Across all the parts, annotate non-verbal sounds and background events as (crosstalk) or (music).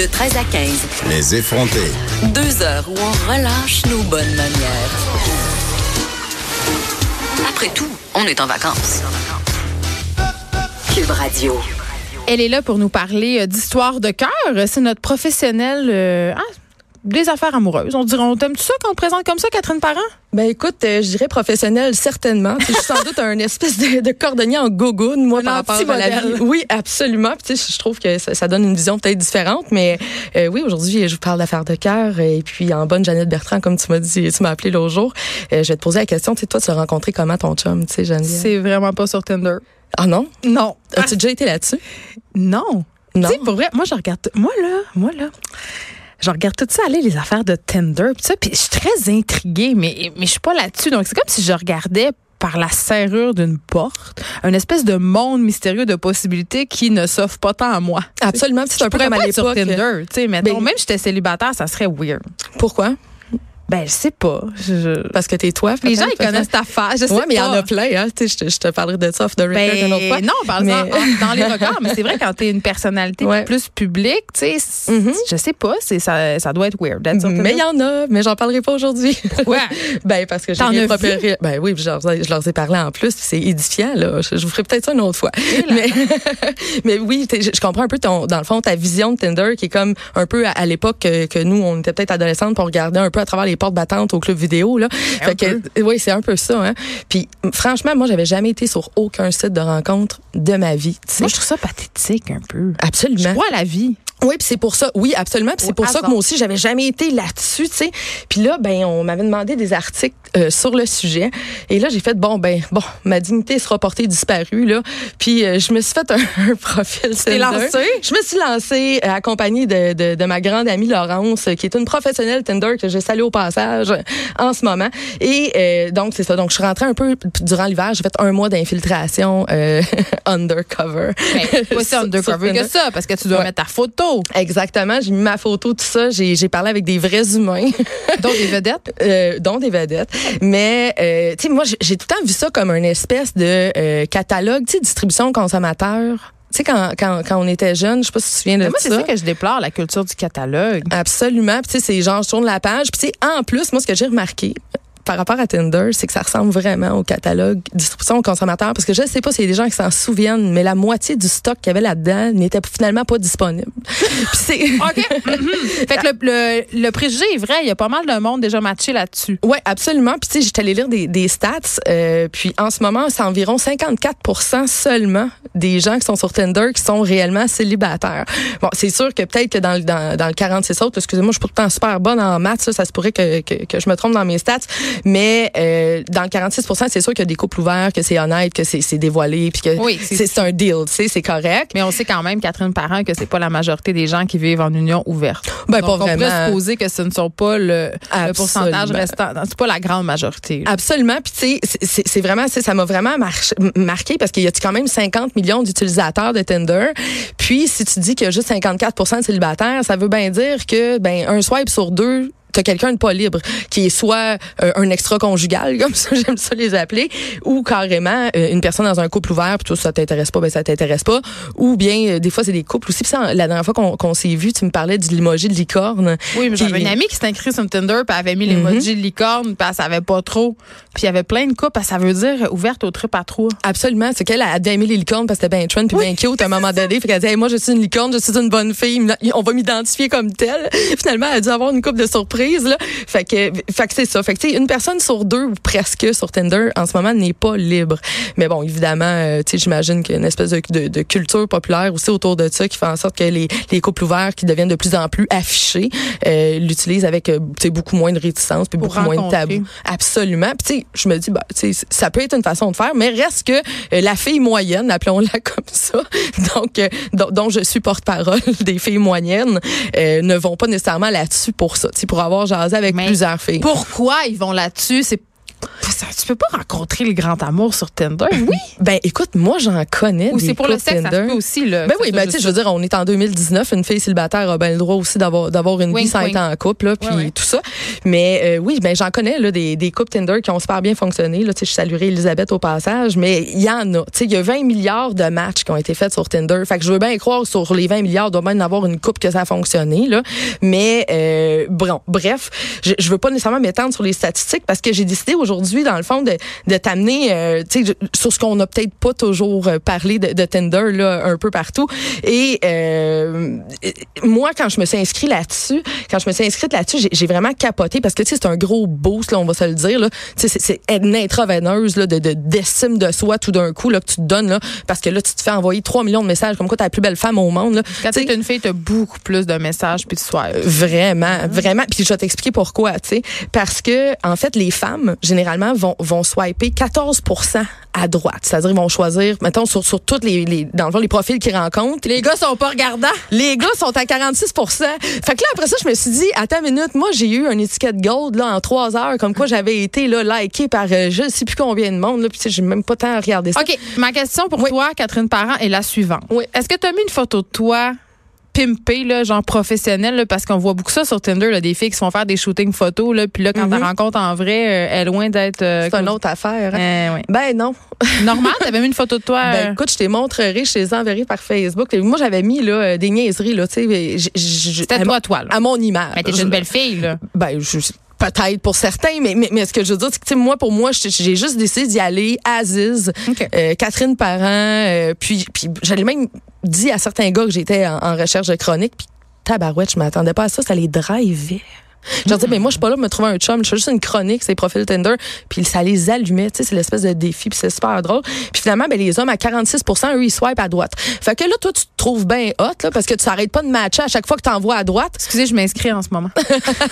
De 13 à 15. Les effrontés. Deux heures où on relâche nos bonnes manières. Après tout, on est en vacances. Cube Radio. Elle est là pour nous parler euh, d'histoire de cœur. C'est notre professionnelle euh, ah, des affaires amoureuses. On dirait, on t'aime ça quand on te présente comme ça, Catherine Parent? Ben écoute, euh, je dirais professionnel certainement. je suis sans (laughs) doute un espèce de, de cordonnier en gogoune moi Un par rapport à la vie. Oui, absolument. Puis, je trouve que ça, ça donne une vision peut-être différente, mais euh, oui, aujourd'hui, je vous parle d'affaires de cœur et puis en bonne Jeannette Bertrand comme tu m'as dit, tu m'as appelé l'autre jour. Euh, je vais te poser la question, tu sais toi tu as rencontré comment ton chum, tu sais Geneviève? C'est vraiment pas sur Tinder. Ah non? Non. As-tu déjà été là-dessus? Non. Non? Tu sais, pour vrai, moi, je regarde. Moi, là, moi, là. Je regarde tout ça aller, les affaires de Tinder, pis ça, puis je suis très intriguée, mais, mais je suis pas là-dessus. Donc, c'est comme si je regardais par la serrure d'une porte, un espèce de monde mystérieux de possibilités qui ne s'offre pas tant à moi. Absolument, puis c'est un peu comme à l'époque. Tinder, tu sais, mettons, Ben- même si j'étais célibataire, ça serait weird. Pourquoi? Ben, je sais pas. Je- Parce que t'es toi. Les gens, ils connaissent ta face. Je sais Ouais, mais il y en a plein, hein. Je te, je te parlerai de ça off the record une autre fois. Ben, non, par Mais- exemple, en- dans les (laughs) regards, mais c'est vrai quand t'es une personnalité Ouais. plus publique, tu sais, Mhm. je sais pas, ça, ça doit être weird. Mais il y en a, mais j'en parlerai pas aujourd'hui. Pourquoi? (laughs) ben parce que j'ai rien préparé. Ben oui, je leur, je leur ai parlé en plus, c'est édifiant là. Je, je vous ferai peut-être ça une autre fois. Mais, (laughs) mais oui, je, comprends un peu ton, dans le fond ta vision de Tinder qui est comme un peu à, à l'époque que, que nous on était peut-être adolescentes pour regarder un peu à travers les portes battantes au club vidéo là. Fait que oui, c'est un peu ça. Hein. Puis franchement, moi j'avais jamais été sur aucun site de rencontre de ma vie. Moi, je trouve ça pathétique un peu. Je Absolument. crois à la vie. Oui, puis c'est pour ça. Oui, absolument. Puis c'est pour ça que moi aussi, j'avais jamais été là-dessus, tu sais. Puis là, ben, on m'avait demandé des articles euh, sur le sujet. Et là, j'ai fait bon, ben, bon, ma dignité sera portée disparue là. Puis euh, je me suis fait un, (laughs) un profil. t'es lancée? Je me suis lancée euh, accompagnée de, de, de ma grande amie Laurence, euh, qui est une professionnelle Tinder que je salue au passage euh, en ce moment. Et euh, donc c'est ça. Donc je suis rentrée un peu durant l'hiver. J'ai fait un mois d'infiltration euh, (laughs) undercover. Ben, pas si undercover que ça, parce que tu dois Ouais. mettre ta photo. Exactement, j'ai mis ma photo, tout ça. J'ai j'ai parlé avec des vrais humains, (laughs) Donc, des vedettes? euh, dont des vedettes. Mais, euh, tu sais, moi, j'ai- tout le temps vu ça comme une espèce de euh, catalogue, tu sais, distribution consommateur. Tu sais, quand, quand, quand on était jeune, je sais pas si tu te souviens de Mais moi, c'est ça. ça que je déplore, la culture du catalogue. Absolument. Puis, tu sais, c'est genre, je tourne la page. Puis, tu sais, en plus, moi, ce que j'ai remarqué, par rapport à Tinder, c'est que ça ressemble vraiment au catalogue distribution aux consommateurs parce que je sais pas s'il y a des gens qui s'en souviennent, mais la moitié du stock qu'il y avait là-dedans n'était finalement pas disponible. (laughs) C'est (laughs) OK. Mhm. Fait que le, le, le préjugé est vrai. Il y a pas mal de monde déjà matché là-dessus. Ouais, absolument. Puis tu sais, j'étais allée lire des, des stats. euh, puis en ce moment, c'est environ 54% seulement des gens qui sont sur Tinder qui sont réellement célibataires. Bon, c'est sûr que peut-être que dans, le- dans, dans le 46 autres, excusez-moi, je suis pourtant super bonne en maths, ça, ça se pourrait que, que, que je me trompe dans mes stats. Mais euh, dans le 46% c'est sûr qu'il y a des couples ouverts, que c'est honnête, que c'est c'est dévoilé, puis que Oui, c'est- un deal, tu sais, c'est correct. Mais on sait quand même, Catherine Parent, que c'est pas la majorité des gens qui vivent en union ouverte. Ben, Donc, pas on pourrait vraiment. supposer que ce ne sont pas le, le pourcentage restant. C'est pas la grande majorité. là. Absolument. Puis tu sais, c'est- vraiment, ça m'a vraiment marqué parce qu'il y a quand même 50 millions d'utilisateurs de Tinder. Puis si tu dis qu'il y a juste 54% de célibataires, ça veut bien dire que ben un swipe sur deux t'as quelqu'un de pas libre qui est soit euh, un extra conjugal (laughs) comme ça j'aime ça les appeler ou carrément euh, une personne dans un couple ouvert puis toi ça t'intéresse pas ben ça t'intéresse pas ou bien euh, des fois c'est des couples aussi puis ça, la dernière fois qu'on s'est vu tu me parlais du limoji de licorne Oui, mais j'avais une amie qui s'était inscrite sur Tinder, puis elle avait mis Mhm. l'emoji de licorne, puis elle savait pas trop. Puis il y avait plein de couples, ça veut dire ouverte au trip à trois. Absolument. C'est qu'elle a bien aimé les licornes parce que c'était bien trend puis bien cute à un moment donné. (laughs) Fait qu'elle dit, Hey, moi, je suis une licorne, je suis une bonne fille. On va m'identifier comme telle. Finalement, elle a dû avoir une coupe de là. Fait que, fait que c'est ça. Fait que, une personne sur deux ou presque sur Tinder, en ce moment, n'est pas libre. Mais bon, évidemment, euh, tu sais, j'imagine qu'il y a une espèce de, de, de culture populaire aussi autour de ça qui fait en sorte que les, les couples ouverts qui deviennent de plus en plus affichés, euh, l'utilisent avec, euh, tu sais, beaucoup moins de réticence puis Pour beaucoup moins de tabou. Absolument. Puis tu sais, je me dis, bah, tu sais, ça peut être une façon de faire, mais reste que euh, la fille moyenne, appelons-la (laughs) comme ça, donc dont, dont je suis porte-parole (laughs) des filles moyennes, ne vont pas nécessairement là-dessus pour ça, pour avoir jasé avec Mais plusieurs filles. Pourquoi ils vont là-dessus? C'est ça, tu peux pas rencontrer le grand amour sur Tinder? Oui. Ben écoute, moi j'en connais Ou c'est pour le ça se Tinder. peut aussi. Là, Ben oui, ben tu sais, je veux dire, on est en 2019, une fille célibataire a ben le droit aussi d'avoir d'avoir une Wink, vie sans wink. être en couple, là, puis Ouais, ouais. tout ça. Mais euh, oui, ben j'en connais là des, des couples Tinder qui ont super bien fonctionné. Là, tu sais, je saluerai Elisabeth au passage, mais il y en a. Tu sais, il y a 20 milliards de matchs qui ont été faits sur Tinder. Fait que je veux bien croire sur les 20 milliards, il doit en avoir une coupe que ça a fonctionné là. Mais euh, bon, bref, je, je veux pas nécessairement m'étendre sur les statistiques parce que j'ai décidé aujourd'hui, dans le fond, de, de t'amener, euh, tu sur ce qu'on n'a peut-être pas toujours euh, parlé de, de Tinder là, un peu partout. Et euh, moi, quand je me suis inscrit là-dessus, quand je me suis inscrite là-dessus, j'ai- vraiment capoté parce que tu sais, c'est un gros boost, là, on va se le dire. Là. Tu sais, c'est- une intraveineuse là, de de- d'estime de, soi tout d'un coup là, que tu te donnes là, parce que là, tu te fais envoyer 3 millions de messages comme quoi t'es la plus belle femme au monde. Là. Quand Tu t'es une fille, t'as beaucoup plus de messages puis de soir. Vraiment, vraiment. Puis je vais t'expliquer pourquoi, tu sais. Parce que, en fait, les femmes, généralement, vont, vont swiper 14 à droite. C'est-à-dire, ils vont choisir, mettons, sur, sur toutes les, les, dans le fond, les profils qu'ils rencontrent. Les gars sont pas regardants. Les gars sont à 46 Fait que là, après ça, je me suis dit, attends une minute, moi, j'ai eu une étiquette gold, là, en trois heures, comme quoi j'avais été, là, liké par euh, je sais plus combien de monde, là, puis j'ai même pas tant regardé ça. OK, ma question pour toi, Catherine Parent, est la suivante. Oui. Est-ce que tu as mis une photo de toi pimpée, là, genre professionnelle, là, parce qu'on voit beaucoup ça sur Tinder, là, des filles qui se font faire des shootings photos, là, puis là, quand tu rencontres en vrai, euh, elle est loin d'être... euh, C'est une autre affaire. hein. Euh, ouais. Ben non. (laughs) Normal, t'avais mis une photo de toi. Ben euh, écoute, je te montrerai, je te les enverrai par Facebook. Moi, j'avais mis là, des niaiseries, là, tu sais. C'était à, toi, toi, là. à mon image. Mais t'es une belle fille, là. Ben, je- peut-être pour certains, mais, mais, mais ce que je veux dire, c'est que moi, pour moi, j'ai juste décidé d'y aller. Aziz, euh, Catherine Parent, euh, puis, puis j'allais même dit à certains gars que j'étais en, recherche de chronique, puis tabarouette, je m'attendais pas à ça, ça les drivait. Je leur disais, mais moi, je suis pas là pour me trouver un chum. Je fais juste une chronique, c'est profil Tinder. Puis ça les allumait. Tu sais, c'est l'espèce de défi. Puis c'est super drôle. Puis finalement, ben, les hommes à 46 eux, ils swipent à droite. Fait que là, toi, tu te trouves bien hot, là, parce que tu s'arrêtes pas de matcher à chaque fois que tu envoies à droite. Excusez, je m'inscris en ce moment.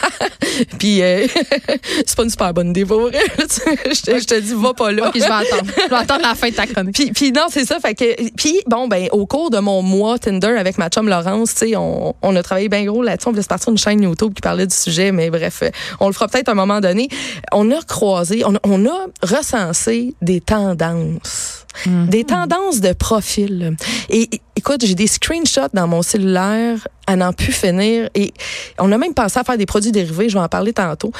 (laughs) Puis euh, (laughs) c'est pas une super bonne idée, pour vrai. je, te, je te dis, va pas là. OK, je vais attendre. Je vais attendre la fin de ta chronique. Puis, puis non, c'est ça. Fait que, puis bon, ben, au cours de mon mois Tinder avec ma chum Laurence, tu sais, on, on a travaillé bien gros là-dessus. On voulait se partir une chaîne YouTube qui parlait du sujet, mais bref, euh, on le fera peut-être à un moment donné. On a croisé, on, on a recensé des tendances. Des tendances de profil. Et et, écoute, j'ai des screenshots dans mon cellulaire à n'en plus finir. Et on a même pensé à faire des produits dérivés, je vais en parler tantôt.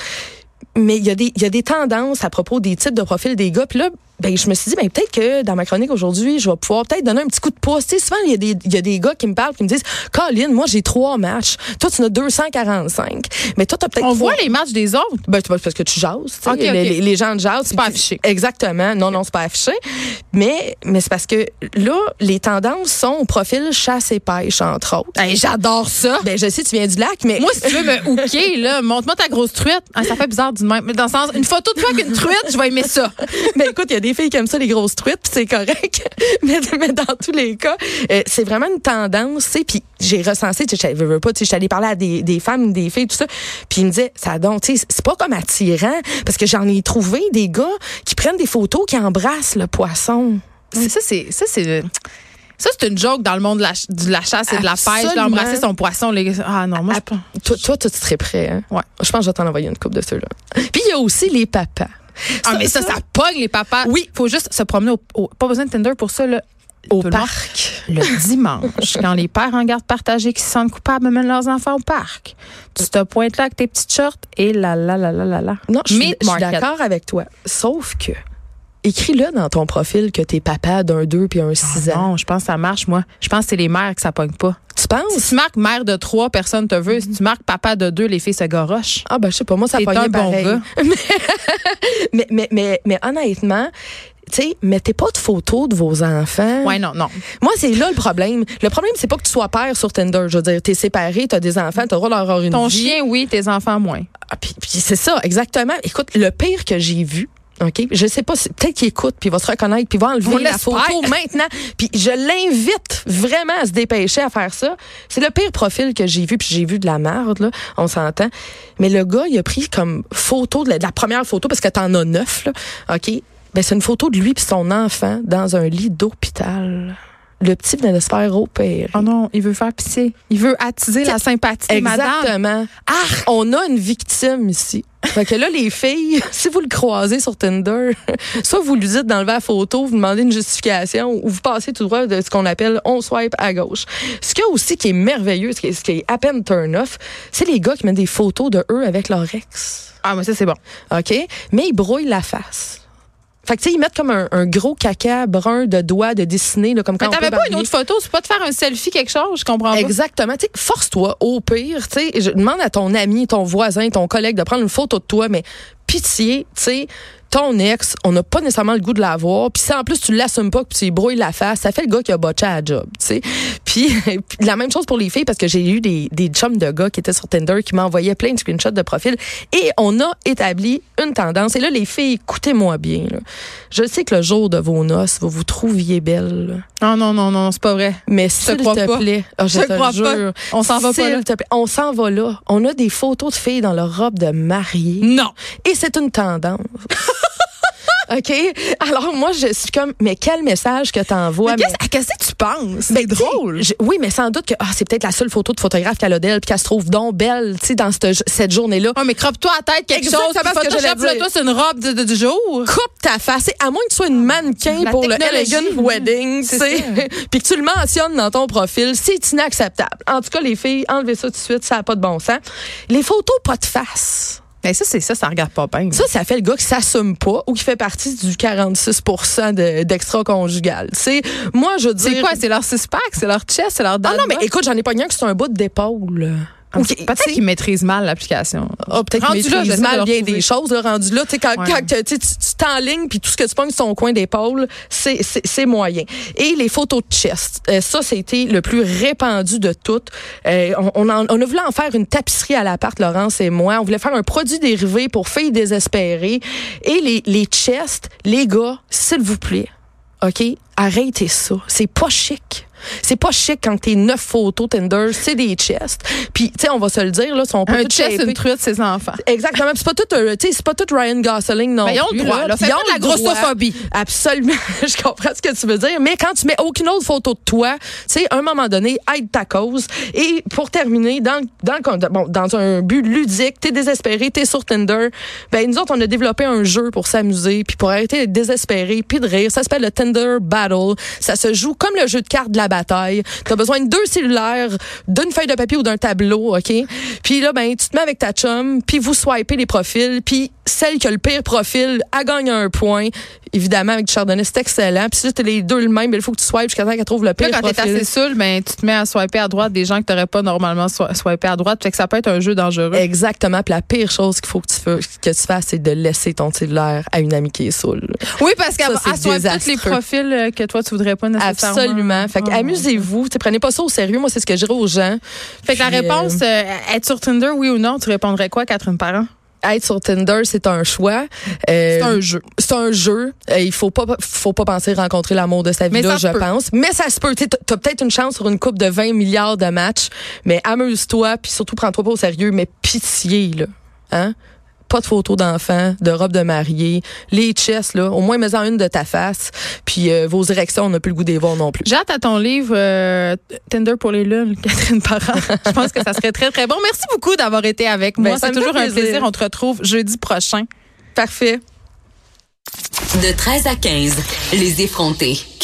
Mais il y, a des, il y a des tendances à propos des types de profils des gars. Puis là, ben, je me suis dit, ben, peut-être que dans ma chronique aujourd'hui, je vais pouvoir peut-être donner un petit coup de pouce. Tu sais, souvent, il y, a des, il y a des gars qui me parlent, qui me disent, Colin, moi, j'ai trois matchs. Toi, tu en as 245. Mais toi, t'as peut-être On voit les matchs des autres? ben, c'est parce que tu jases. tu sais. Ok, ok. Les, les- les gens jasent. C'est pas affiché. Exactement. Non, non, c'est pas affiché. Mais, mais c'est parce que là, les tendances sont au profil chasse et pêche, entre autres. Hey, J'adore ça. Ben, je sais, tu viens du lac, mais. Moi, si tu veux me hooker, là, montre-moi ta grosse truite. Ah, ça fait bizarre du même. Mais dans le sens, une photo de toi avec une truite, je vais aimer ça. Mais (laughs) écoute, il y a des filles qui aiment ça, les grosses truites, puis c'est correct. (laughs) mais, mais dans tous les cas, euh, c'est vraiment une tendance, tu sais. Puis j'ai recensé, tu sais, je veux, pas, tu sais, je suis allée parler à des, des femmes, des filles, tout ça. Puis ils me disaient, ça donc, tu sais, c'est pas comme attirant, parce que j'en ai trouvé des gars qui prennent des photos, qui embrassent le poisson. Ça, c'est ça, c'est ça, c'est une joke dans le monde de la, ch- de la chasse et de la pêche. Absolument. Là, embrasser son poisson. Les... Ah non, moi, je pense. Toi, toi, tu serais prêt, hein? Ouais. Je pense que je vais t'en envoyer une coupe de ceux-là. Puis il y a aussi les papas. Ah, mais ça, ça pogne les papas. Oui. Faut juste se promener au, au- Pas besoin de Tinder pour ça, là. Au Tout parc. Le (laughs) dimanche, quand les pères en garde partagée qui se sentent coupables amènent leurs enfants au parc, tu te pointes là avec tes petites shorts et là, là, là, là, là, là. Non, je suis d'accord avec toi. Sauf que, écris-le dans ton profil que t'es papa d'un 2 puis un 6 ans. Ah Non, je pense que ça marche, moi. Je pense que c'est les mères que ça pogne pas. Tu penses? Si tu marques mère de trois, personne te veut. Si tu marques papa de deux, les filles se gorochent. Ah ben je sais pas, moi ça pognait un bon pareil. gars. (laughs) (laughs) mais, mais, mais, mais honnêtement, tu sais, mettez pas de photos de vos enfants. Ouais, non, non. Moi, c'est là le problème. Le problème, c'est pas que tu sois père sur Tinder. Je veux dire, t'es séparé, t'as des enfants, t'as le droit de leur avoir une Ton vie. chien, oui, tes enfants, moins. Ah, puis, puis c'est ça, exactement. Écoute, le pire que j'ai vu, OK? Je sais pas, peut-être qu'il écoute, puis il va se reconnaître, puis il va enlever On la photo (laughs) maintenant. Puis je l'invite vraiment à se dépêcher à faire ça. C'est le pire profil que j'ai vu, puis j'ai vu de la merde, là, on s'entend. Mais le gars, il a pris comme photo, de la, de la première photo, parce que t'en as neuf, là, OK? Ben, c'est une photo de lui puis son enfant dans un lit d'hôpital. Le petit venait de se faire opérer. Oh non, il veut faire pisser. Il veut attiser la sympathie des madames. Exactement. Ah, on a une victime ici. Fait que là, les filles, (laughs) si vous le croisez sur Tinder, (laughs) soit vous lui dites d'enlever la photo, vous demandez une justification, ou vous passez tout droit de ce qu'on appelle on swipe à gauche. Ce qui aussi qui est merveilleux, ce qui est, ce qui est à peine turn off, c'est les gars qui mettent des photos de eux avec leur ex. Ah, mais ça, c'est bon. OK? Mais ils brouillent la face. Fait que, tu sais, ils mettent comme un, un gros caca brun de doigts de dessiner, là, comme quand Mais t'avais pas une autre photo, c'est pas de faire un selfie, quelque chose, je comprends pas. Exactement. Tu sais, force-toi, au pire, tu sais, je demande à ton ami, ton voisin, ton collègue de prendre une photo de toi, mais pitié, tu sais, ton ex, on n'a pas nécessairement le goût de la voir. Puis si en plus tu l'assumes pas, que tu brouilles la face, ça fait le gars qui a botché à la job, tu sais. Puis, (laughs) puis la même chose pour les filles parce que j'ai eu des, des chums de gars qui étaient sur Tinder qui m'envoyaient plein de screenshots de profil et on a établi une tendance. Et là, les filles, écoutez-moi bien. là. Je sais que le jour de vos noces, vous vous trouviez belle. là. Ah non, non, non, c'est pas vrai. Mais te s'il te pas. plaît, ah, je, Je te crois jure, pas. On s'en va pas S'il là. te plaît, on s'en va là. On a des photos de filles dans leur robe de mariée. Non. Et c'est une tendance. (laughs) OK? Alors, moi, je suis comme, mais quel message que t'envoies? Mais qu'est-ce à qu'est-ce que tu penses? Mais C'est drôle. je- oui, mais sans doute que ah, c'est peut-être la seule photo de photographe qu'elle a d'elle, puis qu'elle se trouve donc belle, tu sais, dans cette, cette journée-là. Ouais, mais croppe-toi à tête quelque Exactement chose. ce que dire. toi, c'est une robe de- de- du jour. Coupe ta face, à moins que tu sois une mannequin La pour le Elegant Wedding, tu sais, (laughs) puis que tu le mentionnes dans ton profil, c'est inacceptable. En tout cas, les filles, enlevez ça tout de suite, ça n'a pas de bon sens. Les photos pas de face. Mais ça, c'est ça, ça regarde pas bien. Ça, ça fait le gars qui s'assume pas ou qui fait partie du 46 de- d'extra-conjugal. C'est moi, je dire. c'est quoi? C'est leur six-pack, c'est leur chest, c'est leur Ah non, mais écoute, j'en ai pas un que c'est un bout d'épaule. Ok, Peut-être qu'ils maîtrisent mal l'application. Ah, peut-être Rendu qu'il là, maîtrise j'essaie de mal bien des choses. Là, rendu là, quand, Ouais. quand, tu t'enlignes puis tout ce que tu pognes sur ton coin d'épaule, c'est moyen. Et les photos de chest, euh, ça, c'était le plus répandu de toutes. Euh, on, on, en- on a voulu en faire une tapisserie à l'appart, Laurence et moi. On voulait faire un produit dérivé pour filles désespérées. Et les, les chests, les gars, s'il vous plaît, OK, arrêtez ça. C'est pas chic. C'est pas chic quand t'es neuf photos Tinder, c'est des chests. Puis, tu sais, on va se le dire, là, sont pas Un chest, une truite, ses enfants. Exactement. C'est pas tout, euh, tu sais, c'est pas tout Ryan Gosling non Ben, ils ont le droit, là. Ils ont de la droit. grossophobie. Absolument. (laughs) Je comprends ce que tu veux dire. Mais quand tu mets aucune autre photo de toi, tu sais, à un moment donné, aide ta cause. Et pour terminer, dans, dans, bon, dans un but ludique, t'es désespéré, t'es sur Tinder, ben, nous autres, on a développé un jeu pour s'amuser, puis pour arrêter d'être désespéré, puis de rire. Ça s'appelle le Tinder Battle. Ça se joue comme le jeu de cartes de la bataille. T'as besoin de deux cellulaires, d'une feuille de papier ou d'un tableau, OK? Puis là, ben, tu te mets avec ta chum, puis vous swipez les profils, puis celle qui a le pire profil, elle gagne un point. Évidemment, avec du chardonnay, c'est excellent. Puis si t'as les deux le même, il faut que tu swipes jusqu'à temps qu'elle trouve le pire Là, quand t'es profil. assez saoul, ben, tu te mets à swiper à droite des gens que t'aurais pas normalement swi- swipé à droite. Fait que ça peut être un jeu dangereux. Exactement. Puis la pire chose qu'il faut que tu, fais- que tu fasses, c'est de laisser ton cellulaire à une amie qui est saoule. Oui, parce qu'elle swipe tous les profils euh, que toi, tu voudrais pas nécessairement. Absolument. Fait que Oh, amusez-vous. Prenez pas ça au sérieux. Moi, c'est ce que je dirais aux gens. Fait que la Puis, euh, réponse, euh, être sur Tinder, oui ou non, tu répondrais quoi, Catherine Parent? Être sur Tinder, c'est un choix. Euh, C'est un jeu. C'est un jeu. Euh, il faut pas, faut pas penser rencontrer l'amour de sa vie Mais là, je peut. pense. Mais ça se peut. Tu as peut-être une chance sur une coupe de 20 milliards de matchs, mais amuse-toi, puis surtout prends-toi pas au sérieux, mais pitié là, hein? Pas de photos d'enfants, de robes de mariée, les chests là, au moins mets-en une de ta face, puis euh, vos érections, on n'a plus le goût des voir non plus. J'ai hâte à ton livre euh, Tinder pour les lunes, (laughs) Catherine Parent. Je pense que ça serait très, très bon. Merci beaucoup d'avoir été avec Ben, moi. C'est toujours un plaisir. plaisir. On te retrouve jeudi prochain. Parfait. De 13 à 15, les effrontés.